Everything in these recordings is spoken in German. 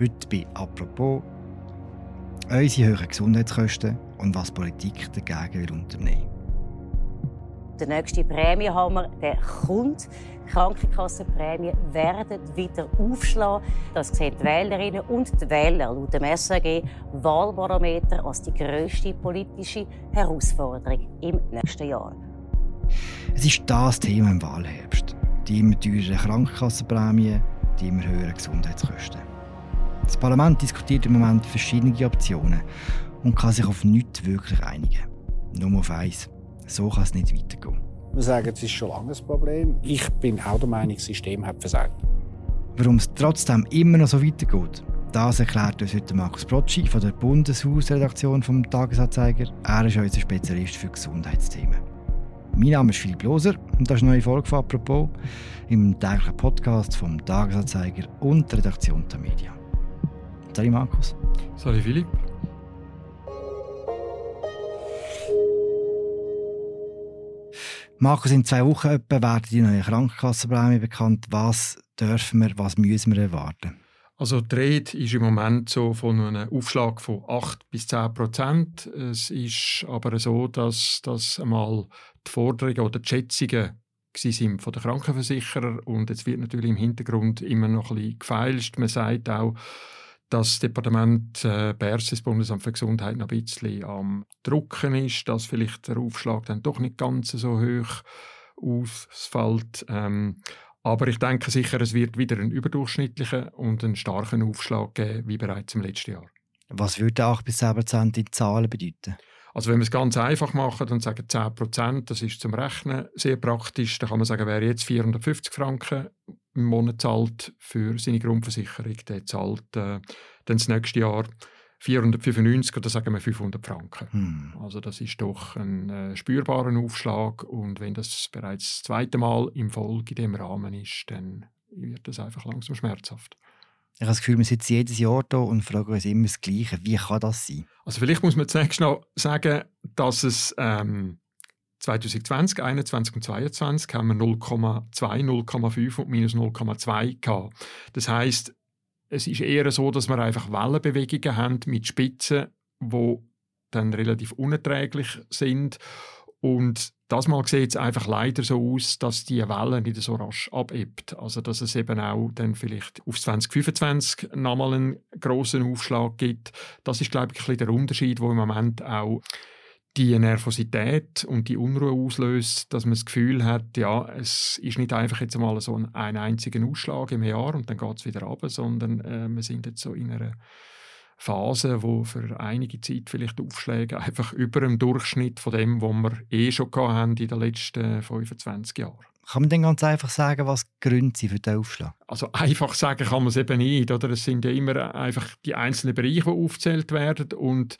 Heute bei «Apropos» unsere höheren Gesundheitskosten und was Politik dagegen will unternehmen Der nächste Prämiehammer der kommt. Die Krankenkassenprämien werden wieder aufschlagen. Das sehen die Wählerinnen und die Wähler laut dem SAG Wahlbarometer als die grösste politische Herausforderung im nächsten Jahr. Es ist das Thema im Wahlherbst. Die immer teureren Krankenkassenprämien, die immer höheren Gesundheitskosten. Das Parlament diskutiert im Moment verschiedene Optionen und kann sich auf nichts wirklich einigen. Nur auf eins. So kann es nicht weitergehen. Wir sagen, es ist schon lange ein Problem. Ich bin auch der Meinung, das System hat versagt. Warum es trotzdem immer noch so weitergeht, das erklärt uns heute Markus Brocci von der Bundeshausredaktion vom Tagesanzeiger. Er ist unser Spezialist für Gesundheitsthemen. Mein Name ist Philipp Loser und das ist eine neue Folge von «Apropos» im täglichen Podcast vom Tagesanzeiger und der Redaktion der Medien. Salut Markus. Salut Philipp. Markus, in zwei Wochen etwa werden die neuen Krankenkassenprämien bekannt. Was dürfen wir, was müssen wir erwarten? Also die Rede ist im Moment so von einem Aufschlag von 8 bis 10 Prozent. Es ist aber so, dass das einmal die Forderungen oder die Schätzungen sind von den Krankenversicherern und jetzt wird natürlich im Hintergrund immer noch ein bisschen gefeilscht. Man sagt auch, das Departement äh, BERS, das Bundesamt für Gesundheit, noch ein bisschen am Drucken ist, dass vielleicht der Aufschlag dann doch nicht ganz so hoch ausfällt. Ähm, aber ich denke sicher, es wird wieder einen überdurchschnittlichen und einen starken Aufschlag geben, wie bereits im letzten Jahr. Was würde 8 bis 10 Prozent in Zahlen bedeuten? Also wenn wir es ganz einfach machen und sagen 10 Prozent, das ist zum Rechnen sehr praktisch, dann kann man sagen, wer jetzt 450 Franken im Monat zahlt für seine Grundversicherung, der zahlt äh, dann das nächste Jahr 495 oder sagen wir 500 Franken. Hm. Also das ist doch ein äh, spürbarer Aufschlag und wenn das bereits das zweite Mal im Folge in dem Rahmen ist, dann wird das einfach langsam schmerzhaft. Ich habe das Gefühl, wir sitzen jedes Jahr da und fragen uns immer das Gleiche. Wie kann das sein? Also vielleicht muss man zunächst noch sagen, dass es ähm, 2020, 2021 und 2022 haben wir 0,2, 0,5 und minus 0,2 gehabt. Das heißt, es ist eher so, dass wir einfach Wellenbewegungen haben mit Spitzen, wo dann relativ unerträglich sind. Und das Mal sieht es einfach leider so aus, dass die Welle nicht so rasch abebbt. Also dass es eben auch dann vielleicht auf 2025 nochmal einen grossen Aufschlag gibt. Das ist, glaube ich, ein bisschen der Unterschied, wo im Moment auch die Nervosität und die Unruhe auslöst, dass man das Gefühl hat, ja, es ist nicht einfach jetzt mal so ein, ein einziger Ausschlag im Jahr und dann geht es wieder runter, sondern äh, wir sind jetzt so in einer Phase, wo für einige Zeit vielleicht Aufschläge einfach über dem Durchschnitt von dem, was wir eh schon haben in den letzten 25 Jahren. Kann man denn ganz einfach sagen, was die Gründe sind für den Aufschlag? Also einfach sagen kann man es eben nicht. Oder? Es sind ja immer einfach die einzelnen Bereiche, die aufgezählt werden und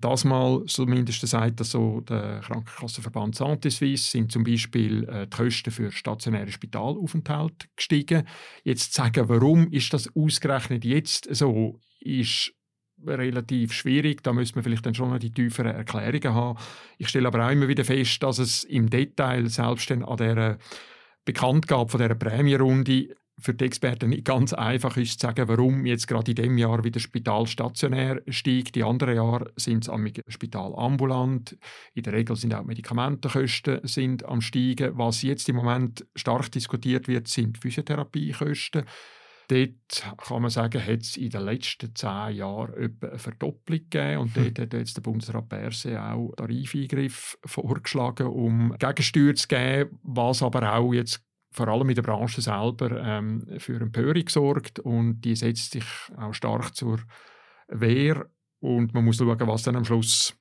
das mal zumindest sagt das so der Krankenkassenverband Santé Suisse, sind zum Beispiel äh, die Kosten für stationäre Spitalaufenthalt gestiegen. Jetzt zu sagen, warum ist das ausgerechnet jetzt so, ist relativ schwierig. Da müsste man vielleicht dann schon noch die tieferen Erklärungen haben. Ich stelle aber auch immer wieder fest, dass es im Detail selbst an der Bekanntgabe von dieser Prämierunde für die Experten nicht ganz einfach ist zu sagen, warum jetzt gerade in dem Jahr wieder Spital stationär steigt. Die anderen Jahre sind es am Spital ambulant. In der Regel sind auch Medikamentenkosten sind am steigen. Was jetzt im Moment stark diskutiert wird, sind Physiotherapiekosten. Dort kann man sagen, hat es in den letzten zehn Jahren etwa eine Verdopplung gegeben. Und hm. dort hat jetzt der Bundesrat Berse auch Tarifeingriff vorgeschlagen, um Gegensteuer zu geben, was aber auch jetzt vor allem in der Branche selber ähm, für Empörung sorgt und die setzt sich auch stark zur Wehr und man muss schauen, was dann am Schluss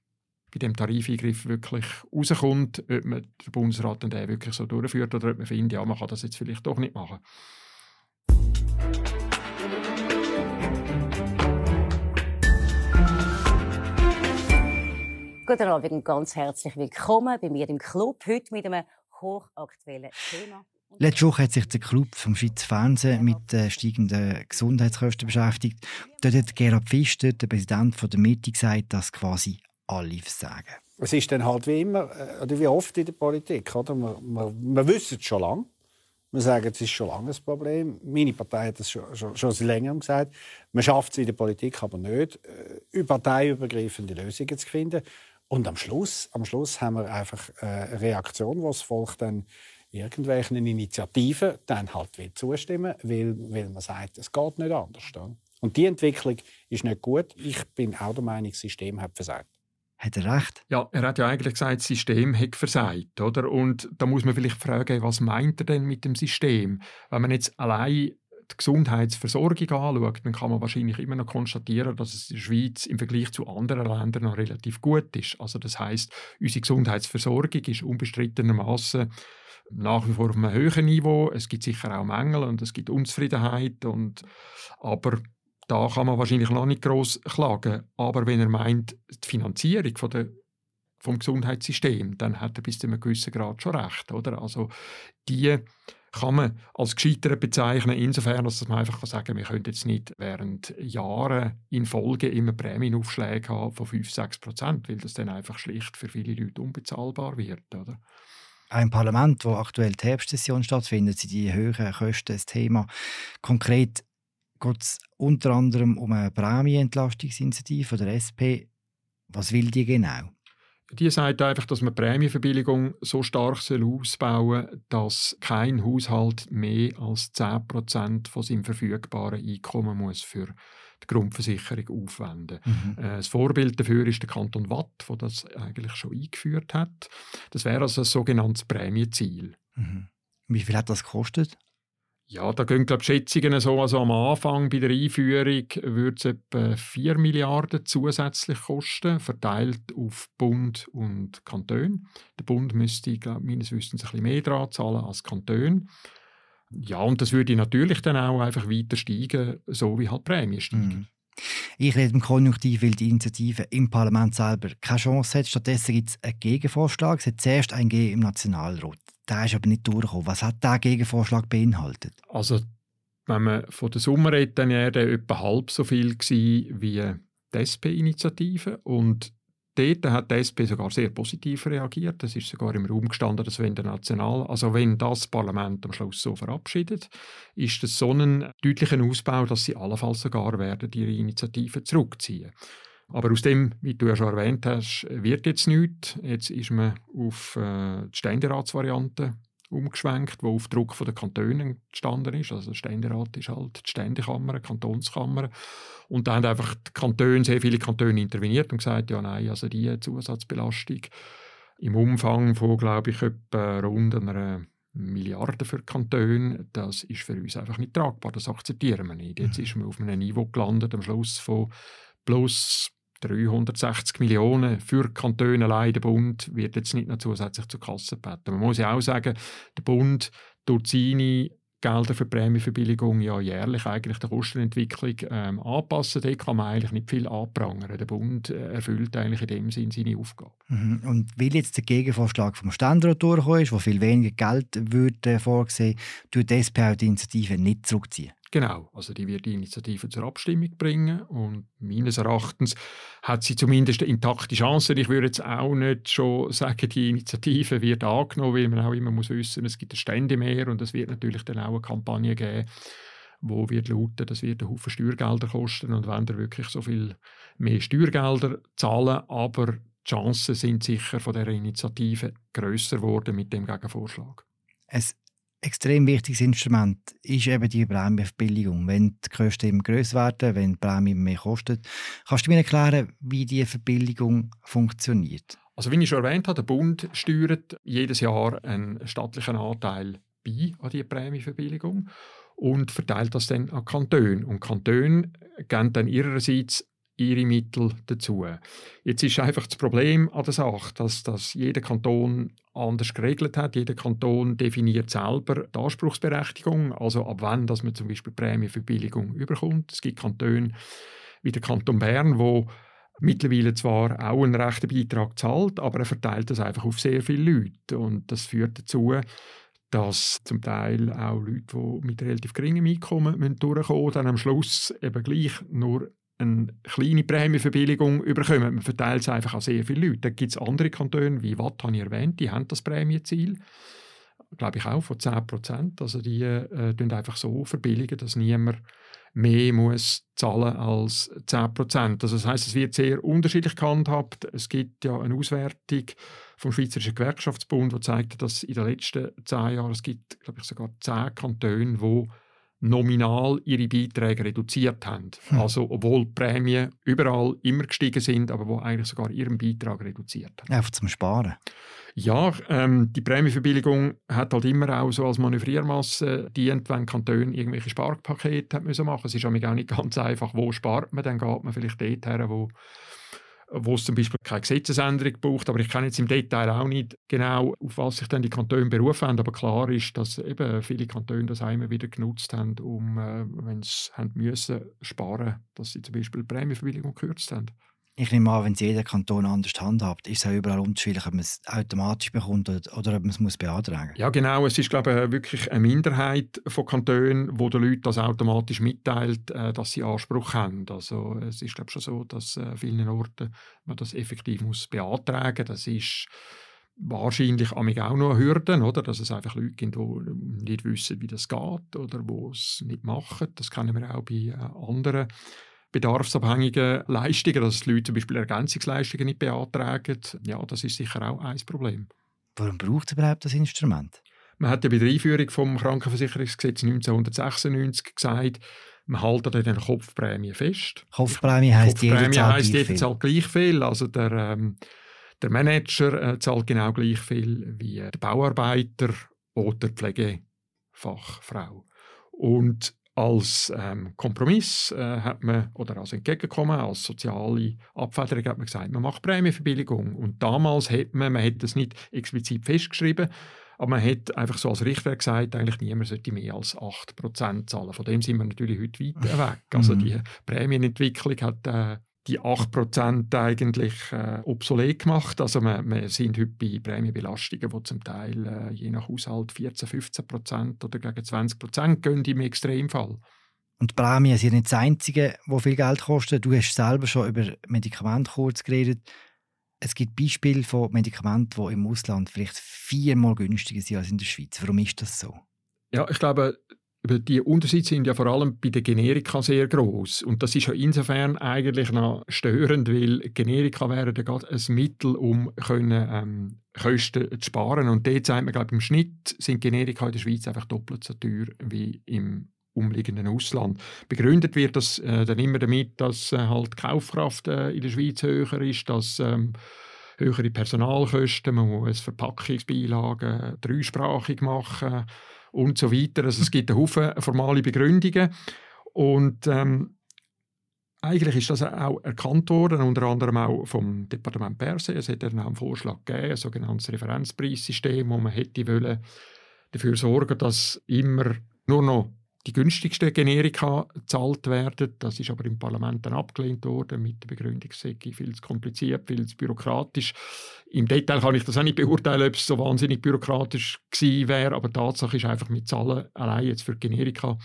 bei dem Tarifeingriff wirklich rauskommt, ob man der Bundesrat dann den wirklich so durchführt oder ob man findet, ja, man kann das jetzt vielleicht doch nicht machen. Guten Abend und ganz herzlich willkommen bei mir im Club. Heute mit einem hochaktuellen Thema. Letzte Woche hat sich der Club vom Schweizer Fernsehen mit den steigenden Gesundheitskosten beschäftigt. Dort hat Gerhard Pfister, der Präsident der Mitte, gesagt, dass quasi alle versagen. Es ist dann halt wie immer, äh, oder wie oft in der Politik, oder? Man, man, man wissen es schon lange. Wir sagen, es ist schon lange ein Problem. Meine Partei hat das schon, schon, schon seit gesagt. Man schafft es in der Politik aber nicht, äh, parteiübergreifende Lösungen zu finden. Und am Schluss, am Schluss haben wir einfach äh, eine Reaktion, wo das Volk dann irgendwelchen Initiativen dann halt will zustimmen will, weil man sagt, es geht nicht anders. Und die Entwicklung ist nicht gut. Ich bin auch der Meinung, das System hat versagt. Hat er recht? Ja, er hat ja eigentlich gesagt, das System hat versagt, oder? Und da muss man vielleicht fragen, was meint er denn mit dem System? Wenn man jetzt allein die Gesundheitsversorgung anschaut, dann kann man wahrscheinlich immer noch konstatieren, dass es in der Schweiz im Vergleich zu anderen Ländern noch relativ gut ist. Also das heißt, unsere Gesundheitsversorgung ist unbestrittenermaßen nach wie vor auf einem höheren Niveau. Es gibt sicher auch Mängel und es gibt Unzufriedenheit. Und, aber da kann man wahrscheinlich noch nicht groß klagen. Aber wenn er meint, die Finanzierung von der, vom Gesundheitssystem, dann hat er bis zu einem gewissen Grad schon recht. Oder? Also die kann man als gescheitert bezeichnen, insofern, dass man einfach sagen kann, wir können jetzt nicht während Jahren in Folge immer Prämienaufschläge haben von 5-6 Prozent, weil das dann einfach schlicht für viele Leute unbezahlbar wird. Oder? Ein Parlament, wo aktuell die Herbstsession stattfindet, sind die höheren Kosten das Thema. Konkret geht es unter anderem um eine Prämienentlastungsinitiative der SP. Was will die genau? Die sagt einfach, dass man die Prämienverbilligung so stark ausbauen soll, dass kein Haushalt mehr als 10% von seinem verfügbaren Einkommen muss für die Grundversicherung aufwenden mhm. Äh, das Vorbild dafür ist der Kanton Watt, der das eigentlich schon eingeführt hat. Das wäre also ein sogenanntes Prämienziel. Mhm. Wie viel hat das gekostet? Ja, da gehen glaube Schätzungen so, also am Anfang bei der Einführung würde es etwa 4 Milliarden zusätzlich kosten, verteilt auf Bund und Kanton. Der Bund müsste glaub, meines Wissens ein bisschen mehr dran zahlen als Kanton. Ja, und das würde natürlich dann auch einfach weiter steigen, so wie halt die Prämie steigen. Mhm. Ich rede im Konjunktiv, weil die Initiative im Parlament selber keine Chance hat. Stattdessen gibt es einen Gegenvorschlag. Es hat zuerst einen G im Nationalrat. Der ist aber nicht durchgekommen. Was hat dieser Gegenvorschlag beinhaltet? Also, wenn man von der Summe redet, dann wäre der etwa halb so viel gewesen wie die SP-Initiative. Und dort hat die SP sogar sehr positiv reagiert. Es ist sogar im Raum gestanden, dass wenn der National, also wenn das Parlament am Schluss so verabschiedet, ist das so ein deutlicher Ausbau, dass sie allenfalls sogar werden ihre Initiative zurückziehen. Aber aus dem, wie du ja schon erwähnt hast, wird jetzt nichts. Jetzt ist man auf äh, die Ständeratsvariante umgeschwenkt, wo auf Druck von den Kantonen gestanden ist. Also der Ständerat ist halt die Ständekammer, die Kantonskammer. Und da haben einfach die Kantone, sehr viele Kantone interveniert und gesagt, ja nein, also die Zusatzbelastung im Umfang von, glaube ich, etwa rund einer Milliarde für Kantone, das ist für uns einfach nicht tragbar. Das akzeptieren wir nicht. Jetzt mhm. ist man auf einem Niveau gelandet am Schluss von plus 360 Millionen für Kantone allein. Der Bund wird jetzt nicht noch zusätzlich zur Kasse gebeten. Man muss ja auch sagen, der Bund tut seine Gelder für Prämienverbilligung ja jährlich eigentlich der Kostenentwicklung ähm, anpassen. Da kann man eigentlich nicht viel anprangern. Der Bund äh, erfüllt eigentlich in dem Sinn seine Aufgabe. Mhm. Und weil jetzt der Gegenvorschlag vom Ständerat durchgekommen ist, wo viel weniger Geld wird äh, vorgesehen, tut die SP auch die Initiative nicht zurückziehen? Genau, also die wird die Initiative zur Abstimmung bringen und meines Erachtens hat sie zumindest intakte Chance. Ich würde jetzt auch nicht schon sagen, die Initiative wird angenommen, weil man auch immer muss wissen, es gibt Stände mehr und es wird natürlich dann auch eine Kampagne geben, wo wird lauten, das wird einen Haufen Steuergelder kosten und wenn da wirklich so viel mehr Steuergelder zahlen, aber die Chancen sind sicher von der Initiative größer geworden mit dem Gegenvorschlag. Es extrem wichtiges Instrument ist eben die Prämienverbilligung. Wenn die Kosten immer grösser werden, wenn die Prämie mehr kostet. Kannst du mir erklären, wie diese Verbilligung funktioniert? Also wie ich schon erwähnt habe, der Bund steuert jedes Jahr einen staatlichen Anteil bei an die Prämienverbilligung und verteilt das dann an Kantone. Und Kantone geben dann ihrerseits ihre Mittel dazu. Jetzt ist einfach das Problem an der Sache, dass, dass jeder Kanton anders geregelt hat. Jeder Kanton definiert selber die Anspruchsberechtigung, also ab wann dass man zum Beispiel Prämienverbilligung überkommt. Es gibt Kantone wie der Kanton Bern, wo mittlerweile zwar auch einen rechten Beitrag zahlt, aber er verteilt das einfach auf sehr viele Leute und das führt dazu, dass zum Teil auch Leute, die mit relativ geringem Einkommen durchkommen dann am Schluss eben gleich nur eine kleine Prämienverbilligung überkommen. Man verteilt es einfach an sehr viele Leute. Da gibt es andere Kantone, wie Watt habe ich erwähnt, die haben das Prämienziel. glaube ich, auch von 10 Prozent. Also die äh, einfach so verbilligen, dass niemand mehr muss zahlen als 10 Prozent. Also das heißt, es wird sehr unterschiedlich gehandhabt. Es gibt ja eine Auswertung vom Schweizerischen Gewerkschaftsbund, die zeigt, dass in den letzten zehn Jahren es gibt, glaube ich, sogar zehn Kantone, die nominal ihre Beiträge reduziert haben. Hm. Also obwohl die Prämien überall immer gestiegen sind, aber wo eigentlich sogar ihren Beitrag reduziert haben. Einfach zum Sparen. Ja, ähm, die Prämienverbilligung hat halt immer auch so als Manövriermasse dient, wenn Kantone irgendwelche Sparpakete machen müssen. Es ist auch nicht ganz einfach, wo spart man, dann geht man vielleicht dort her, wo wo es zum Beispiel keine Gesetzesänderung braucht. Aber ich kann jetzt im Detail auch nicht genau, auf was sich dann die Kantone berufen haben. Aber klar ist, dass eben viele Kantone das immer wieder genutzt haben, um, äh, wenn sie müssen, sparen, dass sie zum Beispiel die Prämienverbilligung gekürzt haben. Ich nehme an, wenn es jeder Kanton anders handhabt, ist es auch überall unterschiedlich, ob man es automatisch bekommt oder, ob man es muss beantragen muss. Ja, genau. Es ist, glaube ich, wirklich eine Minderheit von Kantonen, wo den Leuten das automatisch mitteilt, äh, dass sie Anspruch haben. Also es ist, glaube ich, schon so, dass äh, vielen Orten man das effektiv muss beantragen muss. Das ist wahrscheinlich auch noch Hürden, oder? dass es einfach Leute gibt, die nicht wissen, wie das geht oder die es nicht machen. Das kennen wir auch bei äh, anderen bedarfsabhängigen Leistungen, dass die Leute zum Beispiel Ergänzungsleistungen nicht beantragen. Ja, das ist sicher auch ein Problem. Warum braucht es überhaupt das Instrument? Man hat ja bei der Einführung vom Krankenversicherungsgesetz 1996 gesagt, man hält an den Kopfprämie fest. Kopfprämie heisst, Kopfprämie jeder zahlt, heisst, jeder zahlt gleich viel. Also der, ähm, der Manager äh, zahlt genau gleich viel wie der Bauarbeiter oder die Pflegefachfrau. Und als ähm, Kompromiss äh, hat man, oder als Entgegenkommen, als soziale Abfederung hat man gesagt, man macht Prämienverbilligung. Und damals hat man, man hat das nicht explizit festgeschrieben, aber man hat einfach so als Richtwert gesagt, eigentlich niemand sollte mehr als 8% zahlen. Von dem sind wir natürlich heute weit weg. Also mhm. die Prämienentwicklung hat äh, die 8% eigentlich äh, obsolet gemacht. Also wir, wir, sind heute bei Prämienbelastungen, die zum Teil äh, je nach Haushalt 14, 15% oder gegen 20% gehen im Extremfall. Und die Prämien sind nicht das Einzige, was viel Geld kostet. Du hast selber schon über Medikamente kurz geredet. Es gibt Beispiele von Medikamenten, die im Ausland vielleicht viermal günstiger sind als in der Schweiz. Warum ist das so? Ja, ich glaube, die Unterschiede sind ja vor allem bei den Generika sehr groß und das ist ja insofern eigentlich noch störend, weil Generika wären ja gerade ein Mittel, um können, ähm, Kosten zu sparen. Und dort sagt man, glaube im Schnitt sind Generika in der Schweiz einfach doppelt so teuer wie im umliegenden Ausland. Begründet wird das äh, dann immer damit, dass äh, halt die Kaufkraft äh, in der Schweiz höher ist, dass ähm, höhere Personalkosten, man muss Verpackungsbeilagen dreisprachig machen und so weiter. Also es gibt einen Haufen formale Begründungen und ähm, eigentlich ist das auch erkannt worden, unter anderem auch vom Departement Perse. Es hat einen Vorschlag gegeben, ein sogenanntes Referenzpreissystem, wo man hätte wollen, dafür sorgen, dass immer nur noch die günstigsten Generika gezahlt werden. Das ist aber im Parlament dann abgelehnt worden mit der Begründung, es sei viel zu kompliziert, viel zu bürokratisch. Im Detail kann ich das auch nicht beurteilen, ob es so wahnsinnig bürokratisch gewesen wäre, aber Tatsache ist einfach mit Zahlen allein jetzt für Generika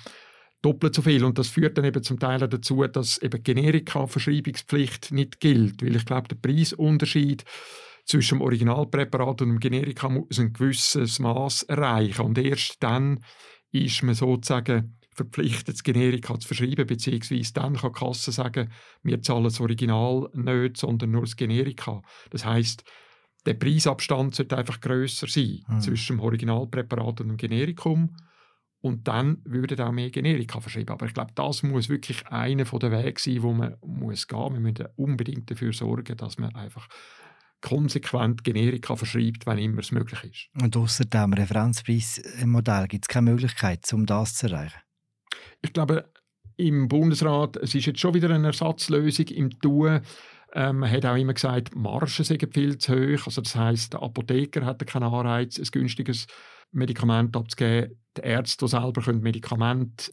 doppelt so viel. Und das führt dann eben zum Teil dazu, dass eben Generika-Verschreibungspflicht nicht gilt, weil ich glaube, der Preisunterschied zwischen dem Originalpräparat und dem Generika muss ein gewisses Maß erreichen. Und erst dann ist man sozusagen verpflichtet, das Generika zu verschreiben, beziehungsweise dann kann die Kasse sagen, wir zahlen das Original nicht, sondern nur das Generika. Das heißt, der Preisabstand sollte einfach grösser sein mhm. zwischen dem Originalpräparat und dem Generikum. Und dann würden auch mehr Generika verschrieben. Aber ich glaube, das muss wirklich einer der Wege sein, wo man muss gehen muss. Wir müssen unbedingt dafür sorgen, dass man einfach konsequent Generika verschreibt, wenn immer es möglich ist. Und außer dem Referenzpreismodell gibt es keine Möglichkeit, um das zu erreichen? Ich glaube, im Bundesrat, es ist jetzt schon wieder eine Ersatzlösung im Tun. Ähm, man hat auch immer gesagt, Margen sind viel zu hoch. Also das heißt, der Apotheker hat keinen Anreiz, ein günstiges Medikament abzugeben. Die Ärzte selber können Medikamente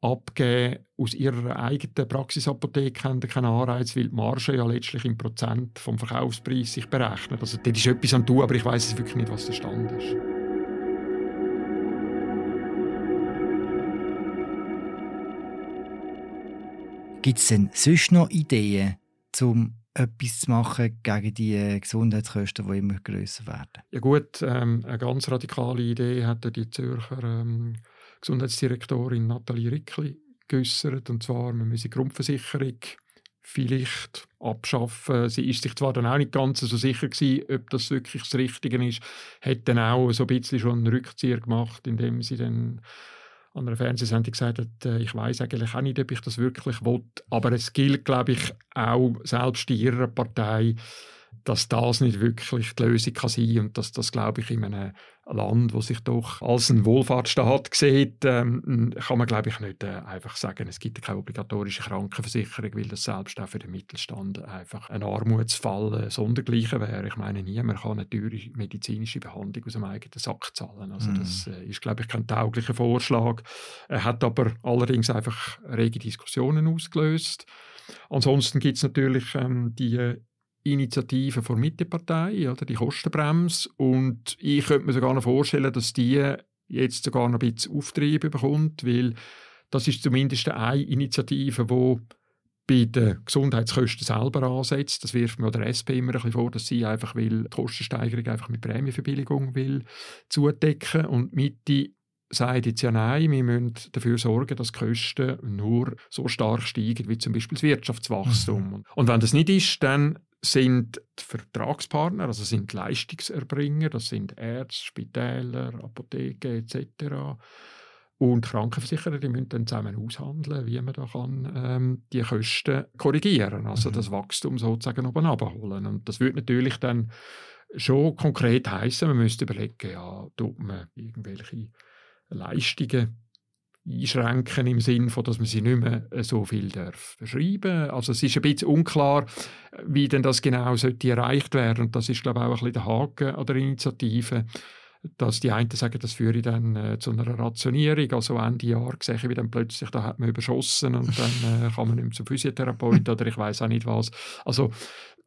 abgeben aus ihrer eigenen Praxisapotheke haben keinen Anreiz, weil die Marge ja letztlich im Prozent vom Verkaufspreis sich berechnet. Also das ist etwas an tun, aber ich weiß wirklich nicht, was der Stand ist. Gibt es denn sonst noch Ideen, um etwas zu machen gegen die äh, Gesundheitskosten, die immer grösser werden? Ja gut, ähm, eine ganz radikale Idee hat die Zürcher ähm, Gesundheitsdirektorin Nathalie Rickli geäußert, und zwar, man müsse die Grundversicherung vielleicht abschaffen. Sie ist sich zwar dann auch nicht ganz so sicher gewesen, ob das wirklich das Richtige ist, hat dann auch so ein bisschen schon einen Rückzieher gemacht, indem sie dann an einer Fernsehsendung gesagt hat, äh, ich weiß eigentlich auch nicht, ob ich das wirklich will. Aber es gilt, glaube ich, auch selbst in ihrer Partei, dass das nicht wirklich die Lösung kann sein und dass das, glaube ich, in einem Land, das sich doch als ein Wohlfahrtsstaat sieht, ähm, kann man, glaube ich, nicht äh, einfach sagen, es gibt keine obligatorische Krankenversicherung, weil das selbst auch für den Mittelstand einfach ein Armutsfall äh, sondergleichen wäre. Ich meine, niemand kann eine teure medizinische Behandlung aus dem eigenen Sack zahlen. Also mm. das äh, ist, glaube ich, kein tauglicher Vorschlag. Er hat aber allerdings einfach rege Diskussionen ausgelöst. Ansonsten gibt es natürlich ähm, die Initiative von Mittepartei, oder die Kostenbremse. Und ich könnte mir sogar noch vorstellen, dass die jetzt sogar noch ein bisschen Auftrieb bekommt, weil das ist zumindest eine Initiative, die bei den Gesundheitskosten selber ansetzt. Das wirft mir der SP immer ein bisschen vor, dass sie einfach will, die Kostensteigerung einfach mit Prämienverbilligung will zudecken und Mitte sagt jetzt ja nein, wir müssen dafür sorgen, dass die Kosten nur so stark steigen wie zum Beispiel das Wirtschaftswachstum. Mhm. Und wenn das nicht ist, dann sind die Vertragspartner, also sind Leistungserbringer, das sind Ärzte, Spitäler, Apotheken etc. Und Krankenversicherer, die müssen dann zusammen aushandeln, wie man da kann, ähm, die Kosten korrigieren, also mhm. das Wachstum sozusagen oben abholen. Und das würde natürlich dann schon konkret heißen, man müsste überlegen, ja, tut man irgendwelche Leistungen einschränken im Sinne von, dass man sie nicht mehr äh, so viel darf verschreiben Also es ist ein bisschen unklar, wie denn das genau sollte erreicht werden. Und das ist, glaube ich, auch ein bisschen der Haken an der Initiative, dass die einen sagen, das führe dann äh, zu einer Rationierung. Also Ende Jahr sehe ich, wie dann plötzlich, da hat man überschossen und dann äh, kann man nicht mehr zum Physiotherapeut oder ich weiß auch nicht was. Also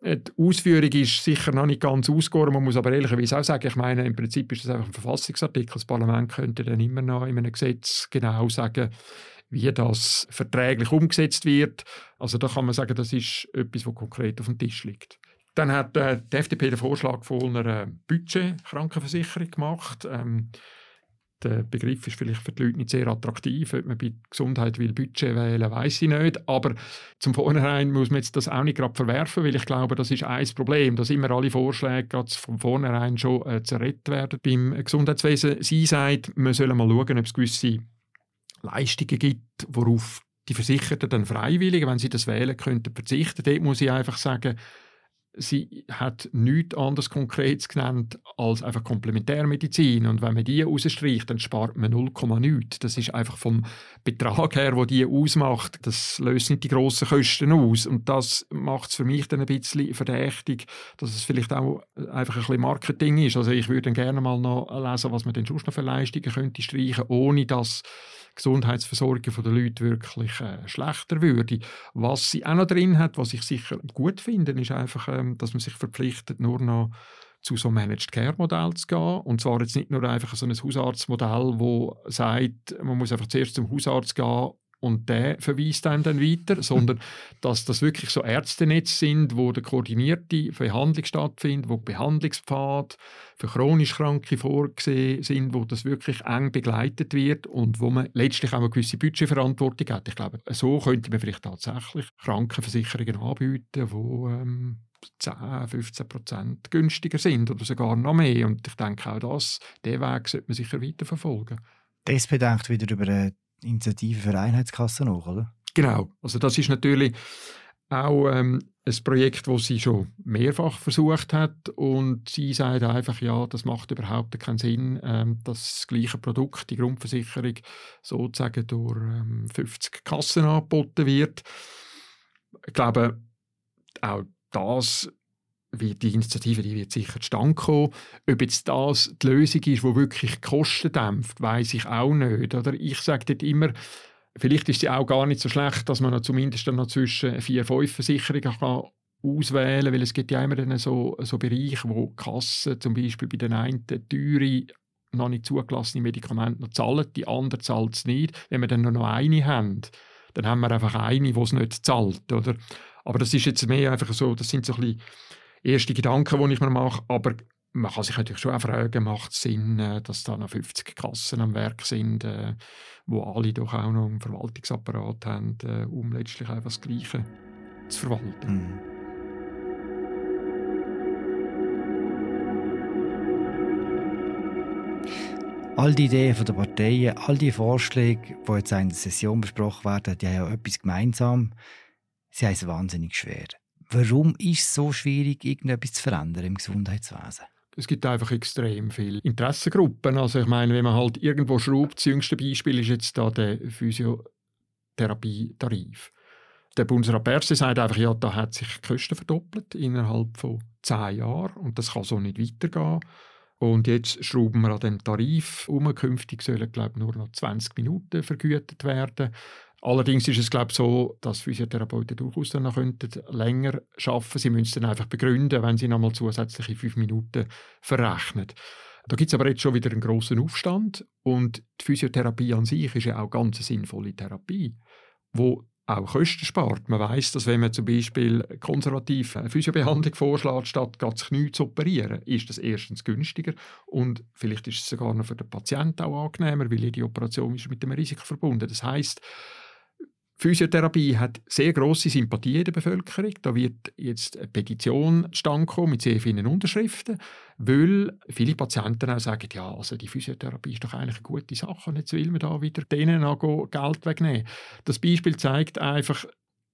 die Ausführung ist sicher noch nicht ganz ausgegoren. Man muss aber ehrlicherweise auch sagen, ich meine, im Prinzip ist das einfach ein Verfassungsartikel. Das Parlament könnte dann immer noch in einem Gesetz genau sagen, wie das verträglich umgesetzt wird. Also da kann man sagen, das ist etwas, was konkret auf dem Tisch liegt. Dann hat äh, die FDP den Vorschlag von einer Budget-Krankenversicherung gemacht. Ähm, der Begriff ist vielleicht für die Leute nicht sehr attraktiv. Ob man bei Gesundheit will Budget wählen, weiß ich nicht. Aber zum Vornherein muss man jetzt das auch nicht gerade verwerfen, weil ich glaube, das ist ein Problem, dass immer alle Vorschläge gerade von vornherein schon äh, zerrettet werden beim Gesundheitswesen. Sie sagt, man soll mal schauen, ob es gewisse Leistungen gibt, worauf die Versicherten dann freiwillig, wenn sie das wählen könnten, verzichten. Dort muss ich einfach sagen, sie hat nichts anderes Konkretes genannt als einfach Komplementärmedizin. Und wenn man die rausstreicht, dann spart man 0,9. Das ist einfach vom Betrag her, wo die ausmacht, das löst nicht die grossen Kosten aus. Und das macht es für mich dann ein bisschen verdächtig, dass es vielleicht auch einfach ein bisschen Marketing ist. Also ich würde gerne mal noch lesen, was man denn sonst noch für Leistungen könnte streichen, ohne dass Gesundheitsversorgung der Leute wirklich äh, schlechter würde. Was sie auch noch drin hat, was ich sicher gut finde, ist einfach, ähm, dass man sich verpflichtet, nur noch zu so einem Managed Care Modell zu gehen. Und zwar jetzt nicht nur einfach so ein Hausarztmodell, wo sagt, man muss einfach zuerst zum Hausarzt gehen und der verweist einem dann weiter, sondern dass das wirklich so Ärztenetz sind, wo der koordinierte Behandlung stattfindet, wo Behandlungspfad für chronisch Kranke vorgesehen sind, wo das wirklich eng begleitet wird und wo man letztlich auch eine gewisse Budgetverantwortung hat. Ich glaube, so könnte man vielleicht tatsächlich Krankenversicherungen anbieten, die ähm, 10, 15 Prozent günstiger sind oder sogar noch mehr. Und ich denke auch das, diesen Weg sollte man sicher weiterverfolgen. Die SP denkt wieder über eine Initiative für Einheitskassen nach, oder? Genau. Also das ist natürlich auch ähm, ein Projekt, das sie schon mehrfach versucht hat und sie sagt einfach, ja, das macht überhaupt keinen Sinn, ähm, dass das gleiche Produkt, die Grundversicherung, sozusagen durch ähm, 50 Kassen angeboten wird. Ich glaube, auch das wie die Initiative die wird sicher zustande kommen. Ob jetzt das die Lösung ist, die wirklich Kosten dämpft, weiß ich auch nicht. Oder ich sage dort immer, vielleicht ist sie auch gar nicht so schlecht, dass man zumindest noch zwischen vier, fünf Versicherungen kann auswählen kann, es gibt ja immer so, so Bereiche, wo Kassen zum Beispiel bei den einen teure noch nicht zugelassene Medikamente noch zahlen, die anderen zahlt es nicht. Wenn wir dann nur noch eine haben, dann haben wir einfach eine, die es nicht zahlt. Oder? Aber das ist jetzt mehr einfach so, das sind so ein bisschen erste Gedanken, die ich mir mache, aber man kann sich natürlich schon auch fragen, macht es Sinn, äh, dass da noch 50 Kassen am Werk sind, äh, wo alle doch auch noch einen Verwaltungsapparat haben, äh, um letztlich einfach das Gleiche zu verwalten. Mhm. All die Ideen der Parteien, all die Vorschläge, die jetzt in der Session besprochen werden, die haben ja etwas gemeinsam. Sie haben es wahnsinnig schwer. Warum ist es so schwierig, irgendetwas zu verändern im Gesundheitswesen? Es gibt einfach extrem viele Interessengruppen. Also ich meine, wenn man halt irgendwo schraubt, das jüngste Beispiel ist jetzt da der Physiotherapietarif. Der Bundesrat Perse sagt einfach, ja, da hat sich die Kosten verdoppelt innerhalb von zehn Jahren und das kann so nicht weitergehen. Und jetzt schrauben wir an dem Tarif um. Künftig sollen, glaube ich, nur noch 20 Minuten vergütet werden. Allerdings ist es glaube ich, so, dass Physiotherapeuten durchaus dann noch länger arbeiten könnten. Sie müssen dann einfach begründen, wenn sie nochmal zusätzliche fünf Minuten verrechnen. Da gibt es aber jetzt schon wieder einen großen Aufstand und die Physiotherapie an sich ist ja auch ganz eine sinnvolle Therapie, wo auch Kosten spart. Man weiß, dass wenn man zum Beispiel konservativ eine Physiobehandlung vorschlägt, statt das Knie zu operieren, ist das erstens günstiger und vielleicht ist es sogar noch für den Patienten auch angenehmer, weil jede Operation ist mit dem Risiko verbunden. Das heißt, Physiotherapie hat sehr große Sympathie in der Bevölkerung. Da wird jetzt eine Petition zustande kommen mit sehr vielen Unterschriften, weil viele Patienten auch sagen, ja, also die Physiotherapie ist doch eigentlich eine gute Sache und jetzt will man da wieder denen Geld wegnehmen. Das Beispiel zeigt einfach,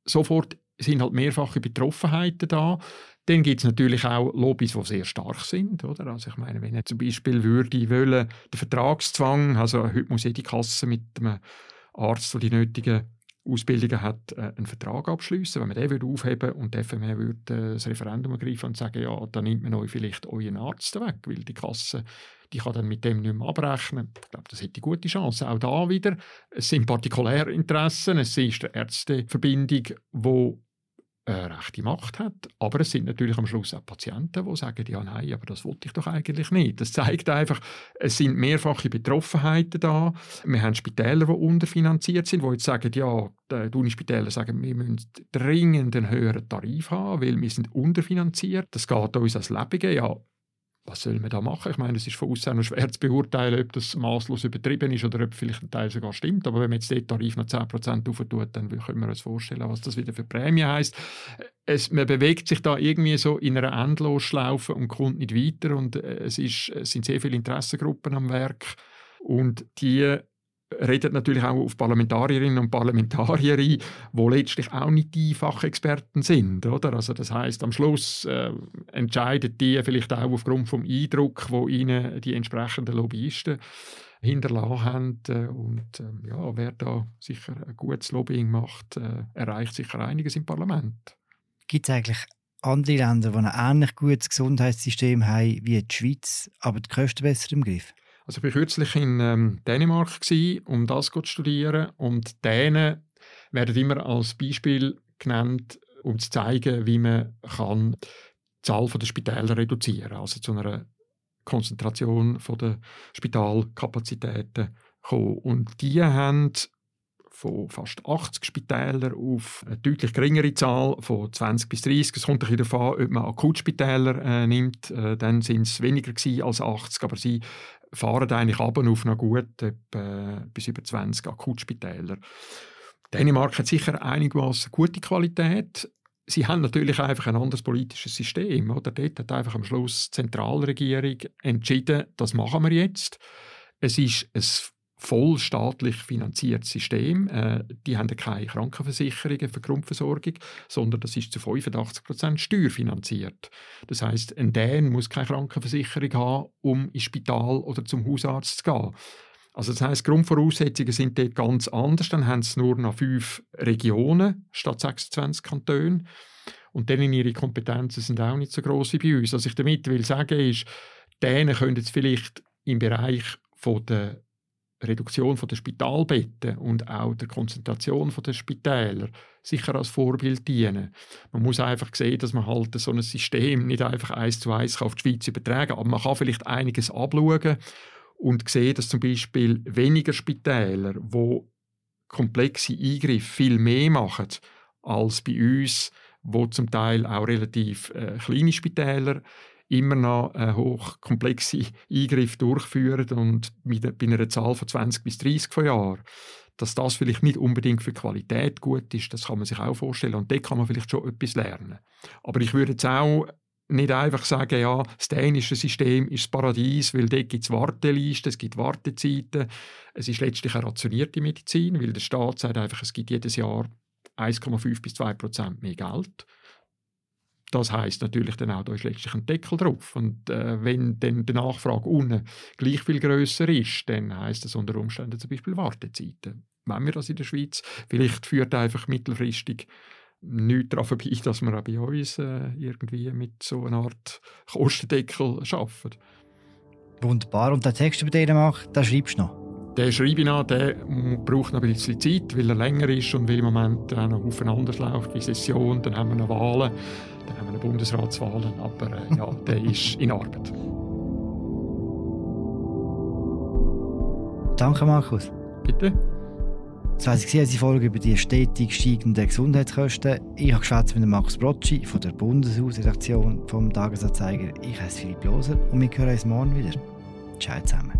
sofort sind halt mehrfache Betroffenheiten da. Dann gibt es natürlich auch Lobbys, die sehr stark sind. Oder? Also ich meine, wenn er zum Beispiel würde wollen, den Vertragszwang, also heute muss jede Kasse mit einem Arzt, der die nötigen Ausbildungen hat, äh, einen Vertrag abschließen. Wenn man den würde aufheben und die FME würde äh, das Referendum ergreifen und sagen, ja, dann nimmt man euch vielleicht euren Arzt weg, weil die Kasse die kann dann mit dem nicht mehr abrechnen. Ich glaube, das hätte gute Chance. Auch da wieder, es sind partikuläre Interessen, es ist eine Ärzteverbindung, die äh, rechte Macht hat. Aber es sind natürlich am Schluss auch Patienten, die sagen, ja nein, aber das wollte ich doch eigentlich nicht. Das zeigt einfach, es sind mehrfache Betroffenheiten da. Wir haben Spitäler, die unterfinanziert sind, die jetzt sagen, ja, die Unispitäler sagen, wir müssen dringend einen höheren Tarif haben, weil wir sind unterfinanziert. Das geht uns als Lebige. Ja, was soll man da machen? Ich meine, es ist von außen noch schwer zu beurteilen, ob das maßlos übertrieben ist oder ob vielleicht ein Teil sogar stimmt. Aber wenn man jetzt den Tarif noch 10% aufentut, dann können wir uns vorstellen, was das wieder für Prämie heisst. Es, man bewegt sich da irgendwie so in einer Endlosschlaufe und kommt nicht weiter. Und äh, es, ist, es sind sehr viele Interessengruppen am Werk. Und die redet natürlich auch auf Parlamentarierinnen und Parlamentarier ein, die letztlich auch nicht die Fachexperten sind. Oder? Also das heißt, am Schluss äh, entscheiden die vielleicht auch aufgrund vom Eindruck, wo ihnen die entsprechenden Lobbyisten hinterlassen haben. Äh, und äh, ja, wer da sicher ein gutes Lobbying macht, äh, erreicht sicher einiges im Parlament. Gibt es eigentlich andere Länder, die ein ähnlich gutes Gesundheitssystem haben wie die Schweiz, aber die Kosten besser im Griff? Also ich war kürzlich in ähm, Dänemark, gewesen, um das zu studieren. Und Dänen werden immer als Beispiel genannt, um zu zeigen, wie man kann die Zahl der Spitäler reduzieren kann. Also zu einer Konzentration der Spitalkapazitäten kommen. Und die haben von fast 80 Spitälern auf eine deutlich geringere Zahl von 20 bis 30. Es kommt ein bisschen an, ob man Akutspitäler äh, nimmt. Äh, dann sind es weniger als 80, aber sie fahren eigentlich ab auf noch gut etwa bis über 20 Akutspitäler. Dänemark hat sicher einigermaßen gute Qualität. Sie haben natürlich einfach ein anderes politisches System. Oder? Dort hat einfach am Schluss die Zentralregierung entschieden, das machen wir jetzt. Es ist ein voll staatlich finanziertes System. Äh, die haben keine Krankenversicherungen für Grundversorgung, sondern das ist zu 85 Prozent steuerfinanziert. Das heißt, ein Dän muss keine Krankenversicherung haben, um ins Spital oder zum Hausarzt zu gehen. Also das heißt, Grundvoraussetzungen sind dort ganz anders. Dann haben sie nur noch fünf Regionen statt 26 Kantone. Und dann ihre Kompetenzen sind auch nicht so groß wie bei uns. Was ich damit will sagen ist, Dänen können jetzt vielleicht im Bereich von der Reduktion der Spitalbetten und auch der Konzentration der Spitäler sicher als Vorbild dienen. Man muss einfach sehen, dass man halt so ein System nicht einfach eins zu eins auf die Schweiz übertragen kann, aber man kann vielleicht einiges abschauen und sehen, dass zum Beispiel weniger Spitäler, wo komplexe Eingriffe viel mehr machen als bei uns wo zum Teil auch relativ äh, kleine Spitäler immer noch äh, hochkomplexe Eingriffe durchführen und mit, bei einer Zahl von 20 bis 30 von Jahren dass das vielleicht nicht unbedingt für Qualität gut ist, das kann man sich auch vorstellen. Und dort kann man vielleicht schon etwas lernen. Aber ich würde jetzt auch nicht einfach sagen, ja, das dänische System ist das Paradies, weil dort gibt es Wartelisten, es gibt Wartezeiten. Es ist letztlich eine rationierte Medizin, weil der Staat sagt einfach, es gibt jedes Jahr 1,5 bis 2 Prozent mehr Geld. Das heißt natürlich dann auch, da ist letztlich ein Deckel drauf. Und äh, wenn dann die Nachfrage unten gleich viel größer ist, dann heißt das unter Umständen zum Beispiel Wartezeiten. Wenn wir das in der Schweiz, vielleicht führt einfach mittelfristig nichts daran vorbei, dass wir auch bei uns äh, irgendwie mit so einer Art Kostendeckel arbeiten. Wunderbar. Und den Text, den du machst, den schreibst du noch? Den schreibe ich noch, der braucht noch ein bisschen Zeit, weil er länger ist und weil im Moment auch noch aufeinander läuft, wie Session, dann haben wir noch Wahlen, dann haben wir noch Bundesratswahlen, aber äh, ja, der ist in Arbeit. Danke, Markus. Bitte. Das war unsere Folge über die stetig steigenden Gesundheitskosten. Ich habe geschwätzt mit Markus Brocci von der Bundeshausredaktion vom Tagesanzeiger. Ich heiße Philipp Loser und wir hören uns morgen wieder. Ciao zusammen.